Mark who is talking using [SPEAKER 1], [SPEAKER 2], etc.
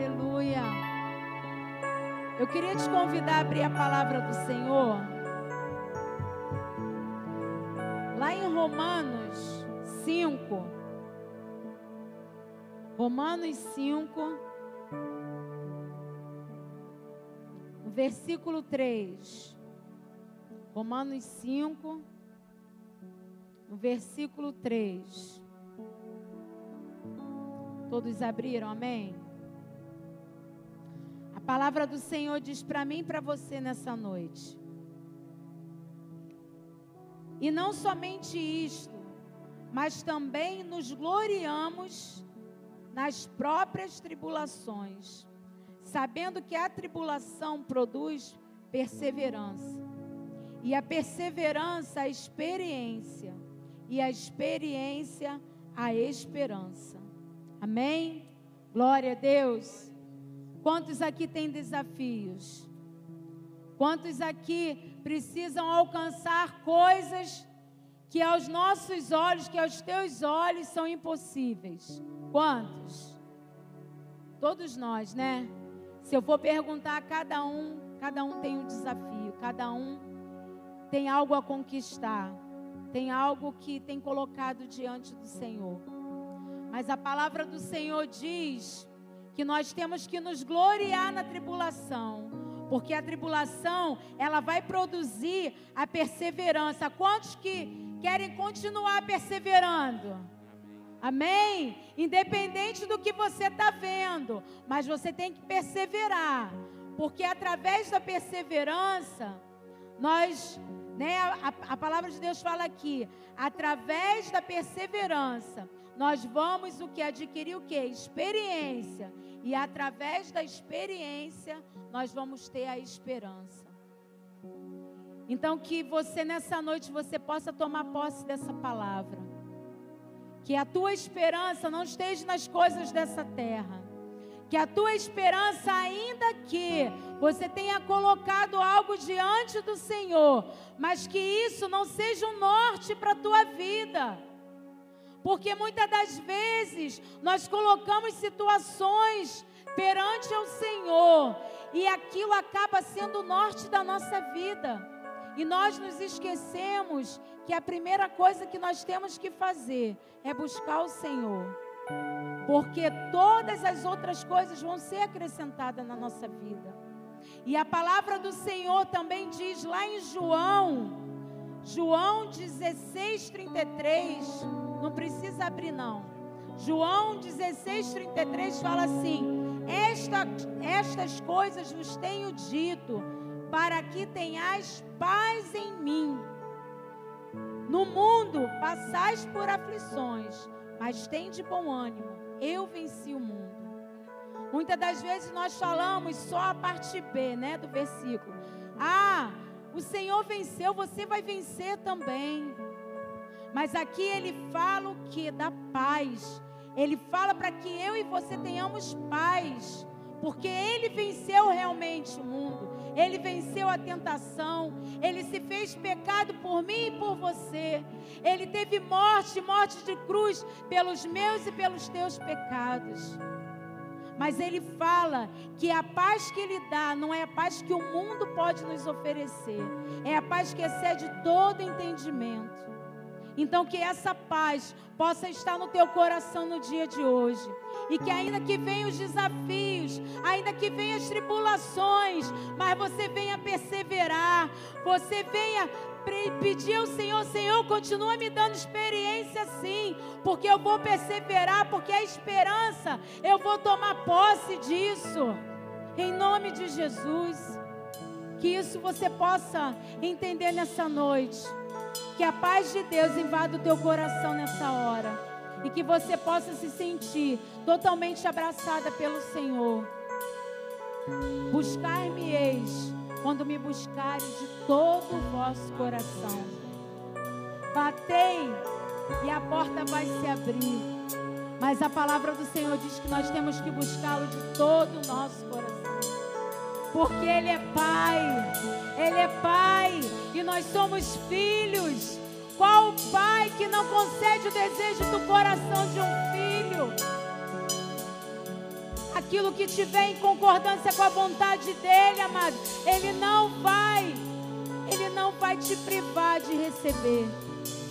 [SPEAKER 1] Aleluia. Eu queria te convidar a abrir a palavra do Senhor. Lá em Romanos 5. Romanos 5. Versículo 3. Romanos 5. Versículo 3. Todos abriram, amém? A palavra do Senhor diz para mim e para você nessa noite. E não somente isto, mas também nos gloriamos nas próprias tribulações, sabendo que a tribulação produz perseverança, e a perseverança, a experiência, e a experiência, a esperança. Amém? Glória a Deus. Quantos aqui têm desafios? Quantos aqui precisam alcançar coisas que aos nossos olhos, que aos teus olhos são impossíveis? Quantos? Todos nós, né? Se eu for perguntar a cada um, cada um tem um desafio, cada um tem algo a conquistar, tem algo que tem colocado diante do Senhor. Mas a palavra do Senhor diz que nós temos que nos gloriar na tribulação, porque a tribulação, ela vai produzir a perseverança. Quantos que querem continuar perseverando? Amém? Independente do que você está vendo, mas você tem que perseverar, porque através da perseverança, nós, né, a, a palavra de Deus fala aqui, através da perseverança, nós vamos o que adquirir o que? Experiência. E através da experiência, nós vamos ter a esperança. Então que você nessa noite você possa tomar posse dessa palavra. Que a tua esperança não esteja nas coisas dessa terra. Que a tua esperança, ainda que você tenha colocado algo diante do Senhor, mas que isso não seja um norte para a tua vida. Porque muitas das vezes nós colocamos situações perante o Senhor e aquilo acaba sendo o norte da nossa vida. E nós nos esquecemos que a primeira coisa que nós temos que fazer é buscar o Senhor. Porque todas as outras coisas vão ser acrescentadas na nossa vida. E a palavra do Senhor também diz lá em João, João 16, 33, não precisa abrir não. João 16, 33 fala assim: Esta, Estas coisas vos tenho dito, para que tenhais paz em mim. No mundo passais por aflições, mas tem de bom ânimo. Eu venci o mundo. Muitas das vezes nós falamos só a parte B, né, do versículo. Ah, o Senhor venceu, você vai vencer também. Mas aqui ele fala o que? Da paz. Ele fala para que eu e você tenhamos paz. Porque ele venceu realmente o mundo. Ele venceu a tentação. Ele se fez pecado por mim e por você. Ele teve morte, morte de cruz, pelos meus e pelos teus pecados. Mas ele fala que a paz que ele dá não é a paz que o mundo pode nos oferecer, é a paz que excede todo entendimento. Então, que essa paz possa estar no teu coração no dia de hoje. E que ainda que venham os desafios, ainda que venham as tribulações, mas você venha perseverar, você venha pedir ao Senhor, Senhor, continua me dando experiência sim, porque eu vou perseverar, porque a esperança, eu vou tomar posse disso. Em nome de Jesus. Que isso você possa entender nessa noite. Que a paz de Deus invada o teu coração nessa hora. E que você possa se sentir totalmente abraçada pelo Senhor. Buscar-me-eis quando me buscares de todo o vosso coração. Batei e a porta vai se abrir. Mas a palavra do Senhor diz que nós temos que buscá-lo de todo o nosso coração. Porque Ele é Pai, Ele é Pai nós somos filhos. Qual pai que não concede o desejo do coração de um filho? aquilo que tiver em concordância com a vontade dele, amado, ele não vai, ele não vai te privar de receber.